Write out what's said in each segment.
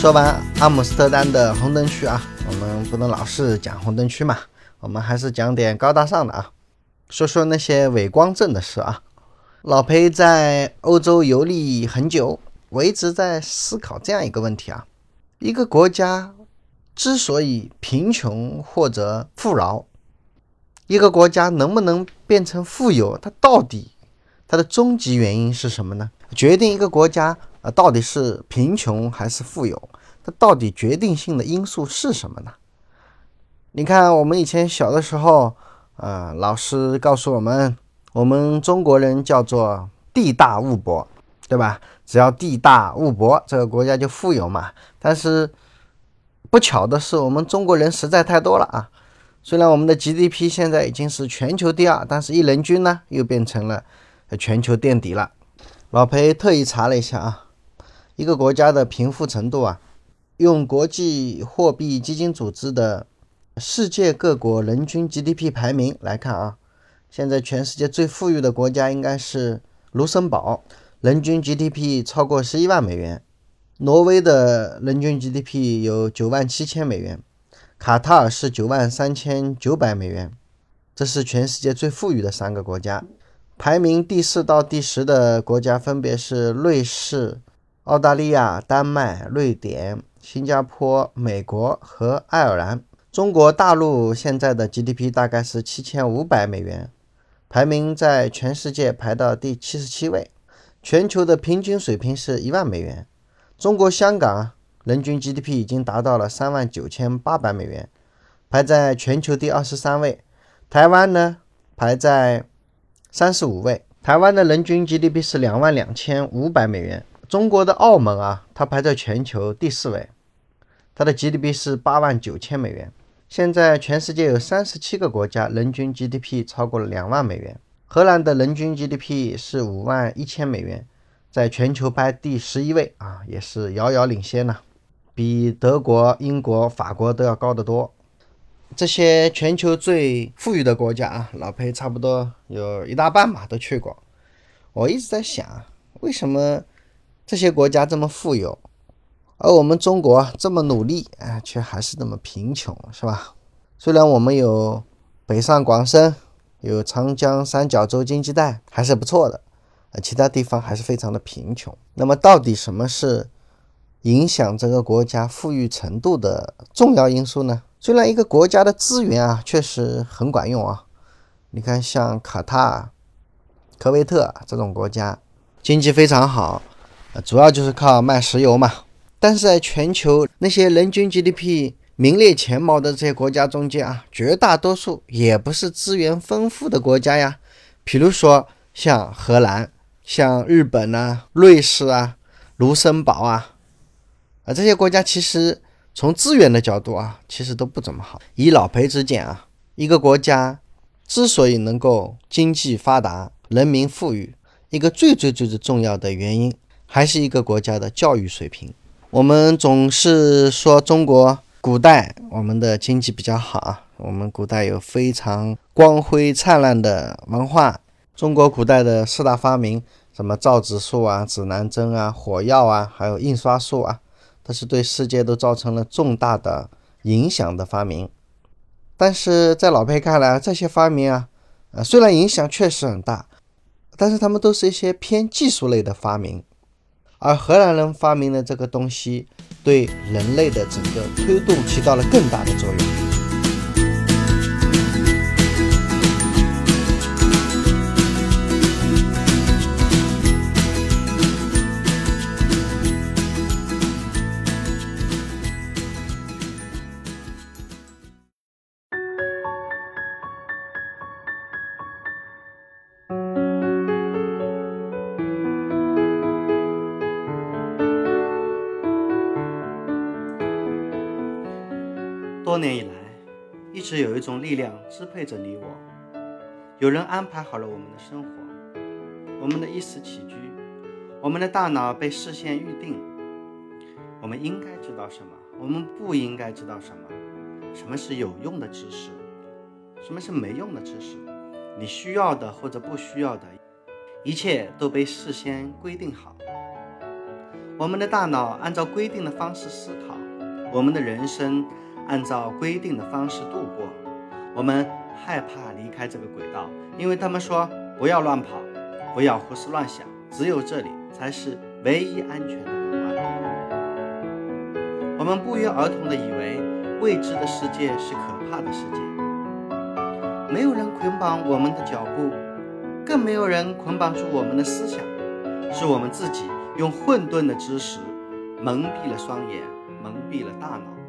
说完阿姆斯特丹的红灯区啊，我们不能老是讲红灯区嘛，我们还是讲点高大上的啊，说说那些伪光正的事啊。老裴在欧洲游历很久，我一直在思考这样一个问题啊：一个国家之所以贫穷或者富饶，一个国家能不能变成富有，它到底它的终极原因是什么呢？决定一个国家啊到底是贫穷还是富有，它到底决定性的因素是什么呢？你看，我们以前小的时候，啊，老师告诉我们。我们中国人叫做地大物博，对吧？只要地大物博，这个国家就富有嘛。但是不巧的是，我们中国人实在太多了啊。虽然我们的 GDP 现在已经是全球第二，但是一人均呢又变成了全球垫底了。老裴特意查了一下啊，一个国家的贫富程度啊，用国际货币基金组织的世界各国人均 GDP 排名来看啊。现在全世界最富裕的国家应该是卢森堡，人均 GDP 超过十一万美元。挪威的人均 GDP 有九万七千美元，卡塔尔是九万三千九百美元。这是全世界最富裕的三个国家。排名第四到第十的国家分别是瑞士、澳大利亚、丹麦、瑞典、新加坡、美国和爱尔兰。中国大陆现在的 GDP 大概是七千五百美元。排名在全世界排到第七十七位，全球的平均水平是一万美元。中国香港人均 GDP 已经达到了三万九千八百美元，排在全球第二十三位。台湾呢，排在三十五位，台湾的人均 GDP 是两万两千五百美元。中国的澳门啊，它排在全球第四位，它的 GDP 是八万九千美元。现在全世界有三十七个国家人均 GDP 超过了两万美元。荷兰的人均 GDP 是五万一千美元，在全球排第十一位啊，也是遥遥领先呢，比德国、英国、法国都要高得多。这些全球最富裕的国家啊，老裴差不多有一大半吧都去过。我一直在想，为什么这些国家这么富有？而我们中国这么努力，哎，却还是那么贫穷，是吧？虽然我们有北上广深，有长江三角洲经济带，还是不错的，呃，其他地方还是非常的贫穷。那么，到底什么是影响这个国家富裕程度的重要因素呢？虽然一个国家的资源啊，确实很管用啊，你看像卡塔尔、科威特这种国家，经济非常好，主要就是靠卖石油嘛。但是在全球那些人均 GDP 名列前茅的这些国家中间啊，绝大多数也不是资源丰富的国家呀。比如说像荷兰、像日本啊、瑞士啊、卢森堡啊，啊这些国家其实从资源的角度啊，其实都不怎么好。以老裴之见啊，一个国家之所以能够经济发达、人民富裕，一个最最最最重要的原因，还是一个国家的教育水平。我们总是说中国古代我们的经济比较好啊，我们古代有非常光辉灿烂的文化。中国古代的四大发明，什么造纸术啊、指南针啊、火药啊，还有印刷术啊，都是对世界都造成了重大的影响的发明。但是在老裴看来，这些发明啊，呃，虽然影响确实很大，但是他们都是一些偏技术类的发明。而荷兰人发明的这个东西，对人类的整个推动起到了更大的作用。多年以来，一直有一种力量支配着你我。有人安排好了我们的生活，我们的衣食起居，我们的大脑被事先预定。我们应该知道什么？我们不应该知道什么？什么是有用的知识？什么是没用的知识？你需要的或者不需要的，一切都被事先规定好。我们的大脑按照规定的方式思考，我们的人生按照规定的方式度过。我们害怕离开这个轨道，因为他们说不要乱跑，不要胡思乱想，只有这里才是唯一安全的港湾。我们不约而同地以为未知的世界是可怕的世界。没有人捆绑我们的脚步，更没有人捆绑住我们的思想，是我们自己用混沌的知识蒙蔽了双眼，蒙蔽了大脑。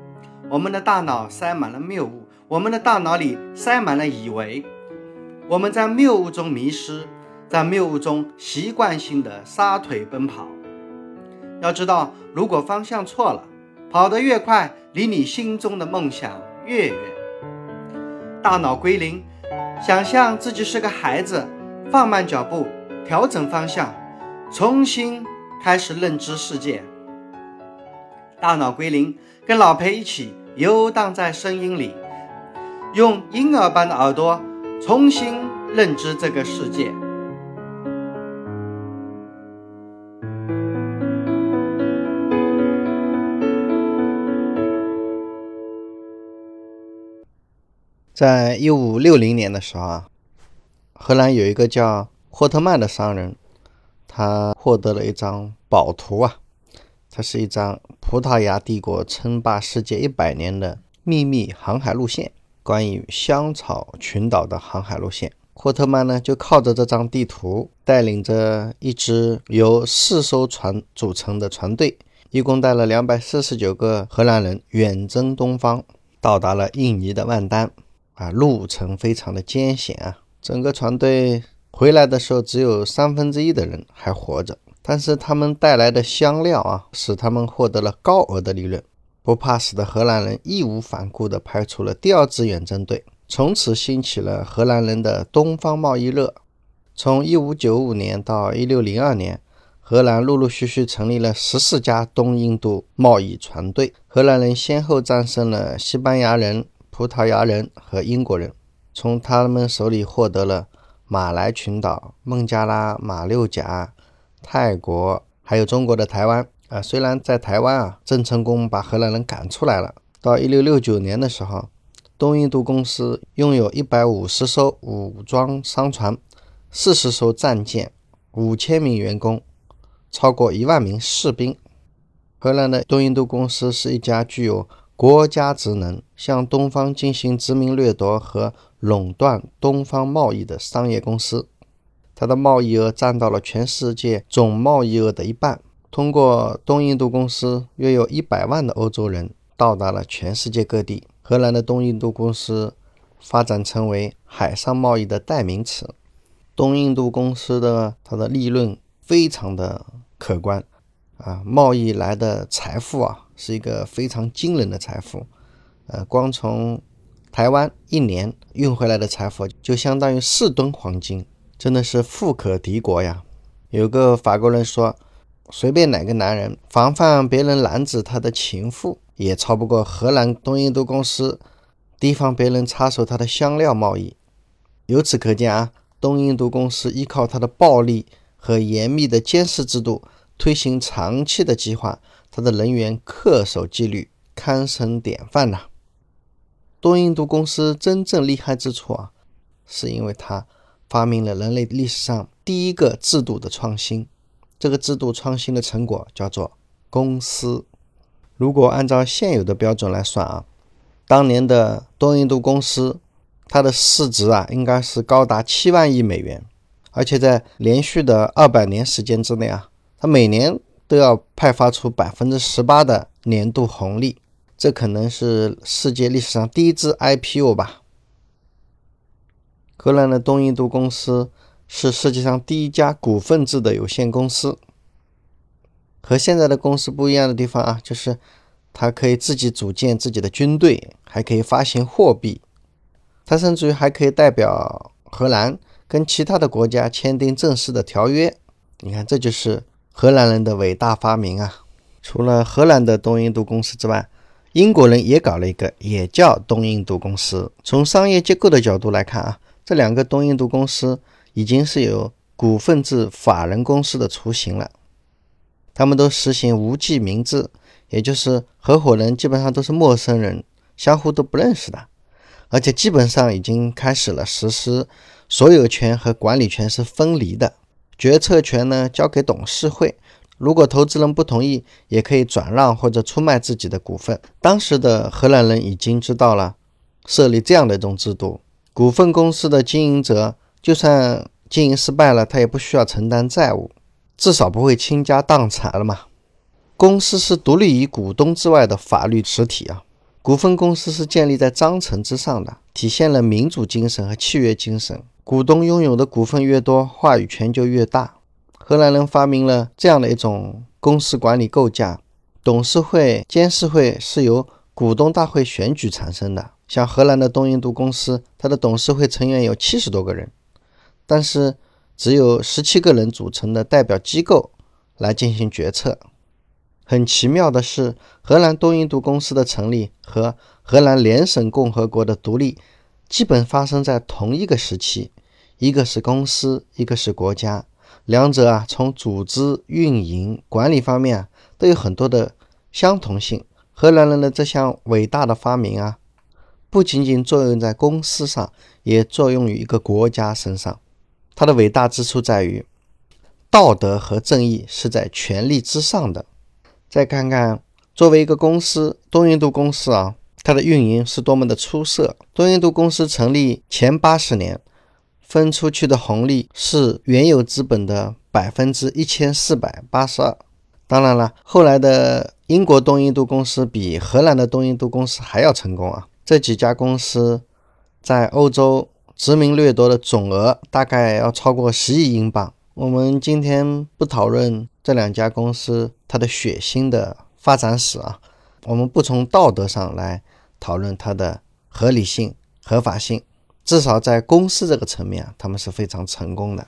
我们的大脑塞满了谬误，我们的大脑里塞满了以为。我们在谬误中迷失，在谬误中习惯性的撒腿奔跑。要知道，如果方向错了，跑得越快，离你心中的梦想越远。大脑归零。想象自己是个孩子，放慢脚步，调整方向，重新开始认知世界。大脑归零，跟老裴一起游荡在声音里，用婴儿般的耳朵重新认知这个世界。在一五六零年的时候啊，荷兰有一个叫霍特曼的商人，他获得了一张宝图啊，它是一张葡萄牙帝国称霸世界一百年的秘密航海路线，关于香草群岛的航海路线。霍特曼呢，就靠着这张地图，带领着一支由四艘船组成的船队，一共带了两百四十九个荷兰人，远征东方，到达了印尼的万丹。啊，路程非常的艰险啊！整个船队回来的时候，只有三分之一的人还活着。但是他们带来的香料啊，使他们获得了高额的利润。不怕死的荷兰人义无反顾地派出了第二支远征队，从此兴起了荷兰人的东方贸易热。从1595年到1602年，荷兰陆陆续续成立了十四家东印度贸易船队。荷兰人先后战胜了西班牙人。葡萄牙人和英国人从他们手里获得了马来群岛、孟加拉、马六甲、泰国，还有中国的台湾。啊，虽然在台湾啊，郑成功把荷兰人赶出来了。到一六六九年的时候，东印度公司拥有一百五十艘武装商船、四十艘战舰、五千名员工、超过一万名士兵。荷兰的东印度公司是一家具有。国家职能向东方进行殖民掠夺和垄断东方贸易的商业公司，它的贸易额占到了全世界总贸易额的一半。通过东印度公司，约有一百万的欧洲人到达了全世界各地。荷兰的东印度公司发展成为海上贸易的代名词。东印度公司的它的利润非常的可观啊，贸易来的财富啊。是一个非常惊人的财富，呃，光从台湾一年运回来的财富就相当于四吨黄金，真的是富可敌国呀。有个法国人说，随便哪个男人防范别人拦止他的情妇，也超不过荷兰东印度公司提防别人插手他的香料贸易。由此可见啊，东印度公司依靠他的暴力和严密的监视制度，推行长期的计划。他的人员恪守纪律，堪称典范呐。东印度公司真正厉害之处啊，是因为它发明了人类历史上第一个制度的创新。这个制度创新的成果叫做公司。如果按照现有的标准来算啊，当年的东印度公司，它的市值啊，应该是高达七万亿美元，而且在连续的二百年时间之内啊，它每年。都要派发出百分之十八的年度红利，这可能是世界历史上第一支 IPO 吧。荷兰的东印度公司是世界上第一家股份制的有限公司。和现在的公司不一样的地方啊，就是它可以自己组建自己的军队，还可以发行货币，它甚至于还可以代表荷兰跟其他的国家签订正式的条约。你看，这就是。荷兰人的伟大发明啊！除了荷兰的东印度公司之外，英国人也搞了一个，也叫东印度公司。从商业结构的角度来看啊，这两个东印度公司已经是有股份制法人公司的雏形了。他们都实行无记名制，也就是合伙人基本上都是陌生人，相互都不认识的，而且基本上已经开始了实施所有权和管理权是分离的，决策权呢交给董事会。如果投资人不同意，也可以转让或者出卖自己的股份。当时的荷兰人已经知道了设立这样的一种制度，股份公司的经营者就算经营失败了，他也不需要承担债务，至少不会倾家荡产了嘛。公司是独立于股东之外的法律实体啊，股份公司是建立在章程之上的，体现了民主精神和契约精神。股东拥有的股份越多，话语权就越大。荷兰人发明了这样的一种公司管理构架：董事会、监事会是由股东大会选举产生的。像荷兰的东印度公司，它的董事会成员有七十多个人，但是只有十七个人组成的代表机构来进行决策。很奇妙的是，荷兰东印度公司的成立和荷兰联省共和国的独立基本发生在同一个时期，一个是公司，一个是国家。两者啊，从组织、运营、管理方面啊，都有很多的相同性。荷兰人的这项伟大的发明啊，不仅仅作用在公司上，也作用于一个国家身上。它的伟大之处在于，道德和正义是在权力之上的。再看看，作为一个公司，东印度公司啊，它的运营是多么的出色。东印度公司成立前八十年。分出去的红利是原有资本的百分之一千四百八十二。当然了，后来的英国东印度公司比荷兰的东印度公司还要成功啊！这几家公司在欧洲殖民掠夺的总额大概要超过十亿英镑。我们今天不讨论这两家公司它的血腥的发展史啊，我们不从道德上来讨论它的合理性、合法性。至少在公司这个层面啊，他们是非常成功的，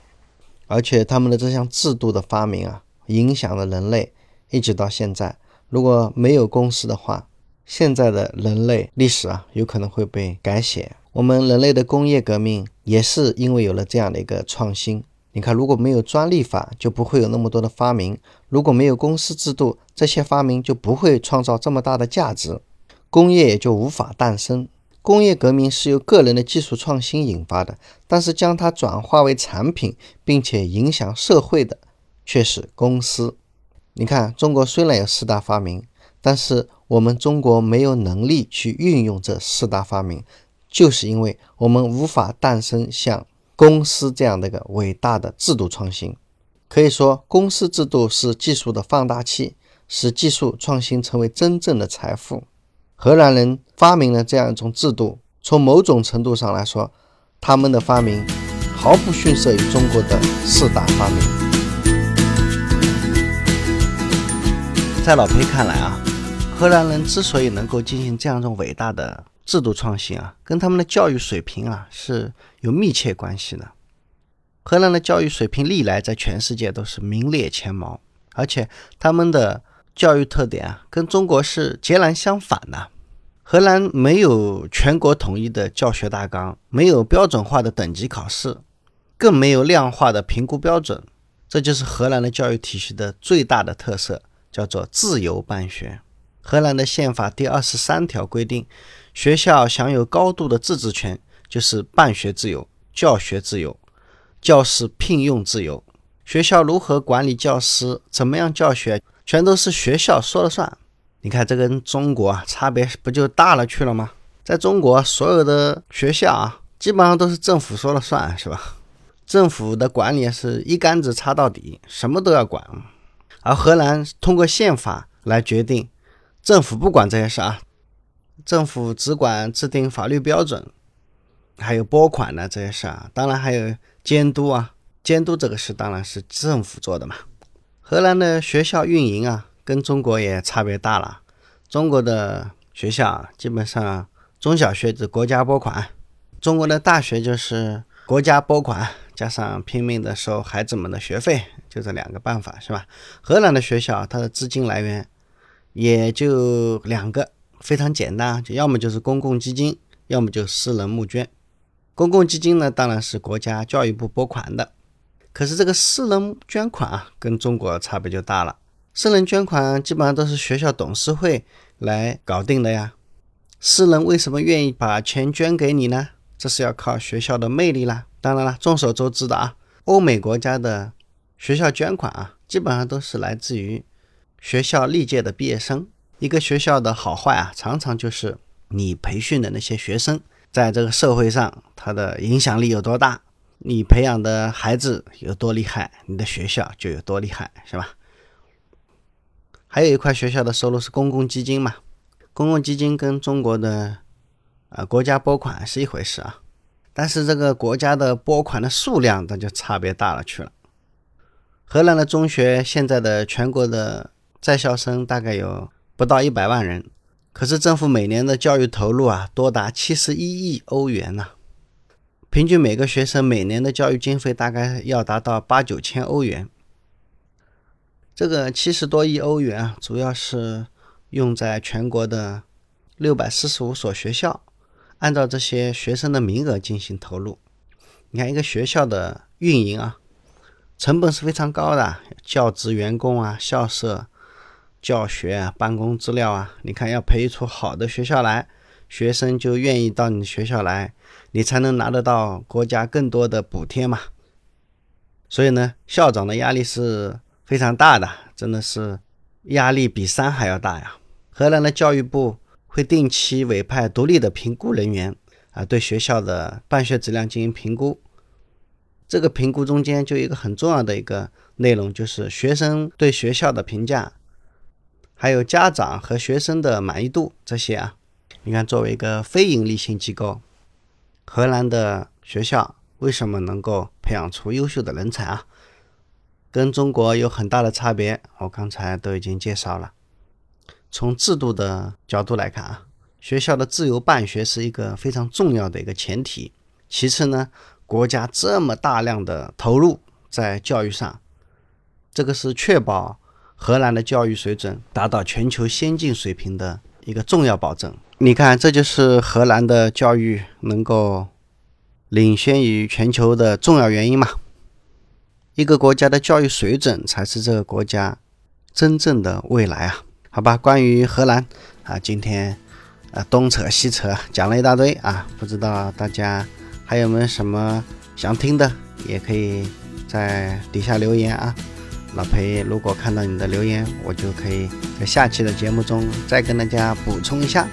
而且他们的这项制度的发明啊，影响了人类一直到现在。如果没有公司的话，现在的人类历史啊，有可能会被改写。我们人类的工业革命也是因为有了这样的一个创新。你看，如果没有专利法，就不会有那么多的发明；如果没有公司制度，这些发明就不会创造这么大的价值，工业也就无法诞生。工业革命是由个人的技术创新引发的，但是将它转化为产品并且影响社会的却是公司。你看，中国虽然有四大发明，但是我们中国没有能力去运用这四大发明，就是因为我们无法诞生像公司这样的一个伟大的制度创新。可以说，公司制度是技术的放大器，使技术创新成为真正的财富。荷兰人发明了这样一种制度，从某种程度上来说，他们的发明毫不逊色于中国的四大发明。在老裴看来啊，荷兰人之所以能够进行这样一种伟大的制度创新啊，跟他们的教育水平啊是有密切关系的。荷兰的教育水平历来在全世界都是名列前茅，而且他们的教育特点啊，跟中国是截然相反的。荷兰没有全国统一的教学大纲，没有标准化的等级考试，更没有量化的评估标准。这就是荷兰的教育体系的最大的特色，叫做自由办学。荷兰的宪法第二十三条规定，学校享有高度的自治权，就是办学自由、教学自由、教师聘用自由。学校如何管理教师，怎么样教学，全都是学校说了算。你看，这跟中国啊差别不就大了去了吗？在中国，所有的学校啊，基本上都是政府说了算，是吧？政府的管理是一竿子插到底，什么都要管。而荷兰通过宪法来决定，政府不管这些事啊，政府只管制定法律标准，还有拨款的这些事啊，当然还有监督啊，监督这个事当然是政府做的嘛。荷兰的学校运营啊。跟中国也差别大了。中国的学校基本上中小学是国家拨款，中国的大学就是国家拨款加上拼命的收孩子们的学费，就这两个办法是吧？荷兰的学校它的资金来源也就两个，非常简单，就要么就是公共基金，要么就私人募捐。公共基金呢，当然是国家教育部拨款的，可是这个私人捐款啊，跟中国差别就大了。私人捐款基本上都是学校董事会来搞定的呀。私人为什么愿意把钱捐给你呢？这是要靠学校的魅力啦。当然了，众所周知的啊，欧美国家的学校捐款啊，基本上都是来自于学校历届的毕业生。一个学校的好坏啊，常常就是你培训的那些学生在这个社会上他的影响力有多大，你培养的孩子有多厉害，你的学校就有多厉害，是吧？还有一块学校的收入是公共基金嘛，公共基金跟中国的啊国家拨款是一回事啊，但是这个国家的拨款的数量那就差别大了去了。荷兰的中学现在的全国的在校生大概有不到一百万人，可是政府每年的教育投入啊多达七十一亿欧元呢，平均每个学生每年的教育经费大概要达到八九千欧元。这个七十多亿欧元啊，主要是用在全国的六百四十五所学校，按照这些学生的名额进行投入。你看，一个学校的运营啊，成本是非常高的，教职员工啊、校舍、教学啊、办公资料啊，你看要培育出好的学校来，学生就愿意到你学校来，你才能拿得到国家更多的补贴嘛。所以呢，校长的压力是。非常大的，真的是压力比山还要大呀！荷兰的教育部会定期委派独立的评估人员啊，对学校的办学质量进行评估。这个评估中间就一个很重要的一个内容，就是学生对学校的评价，还有家长和学生的满意度这些啊。你看，作为一个非营利性机构，荷兰的学校为什么能够培养出优秀的人才啊？跟中国有很大的差别，我刚才都已经介绍了。从制度的角度来看啊，学校的自由办学是一个非常重要的一个前提。其次呢，国家这么大量的投入在教育上，这个是确保荷兰的教育水准达到全球先进水平的一个重要保证。你看，这就是荷兰的教育能够领先于全球的重要原因嘛。一个国家的教育水准才是这个国家真正的未来啊！好吧，关于荷兰啊，今天啊东扯西扯讲了一大堆啊，不知道大家还有没有什么想听的，也可以在底下留言啊。老裴如果看到你的留言，我就可以在下期的节目中再跟大家补充一下。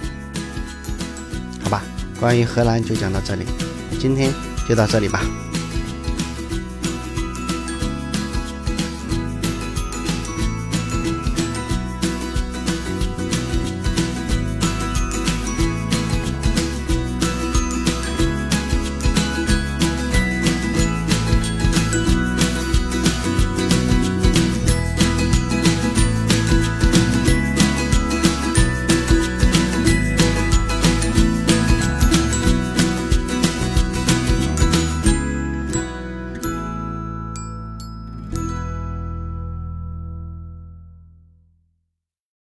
好吧，关于荷兰就讲到这里，今天就到这里吧。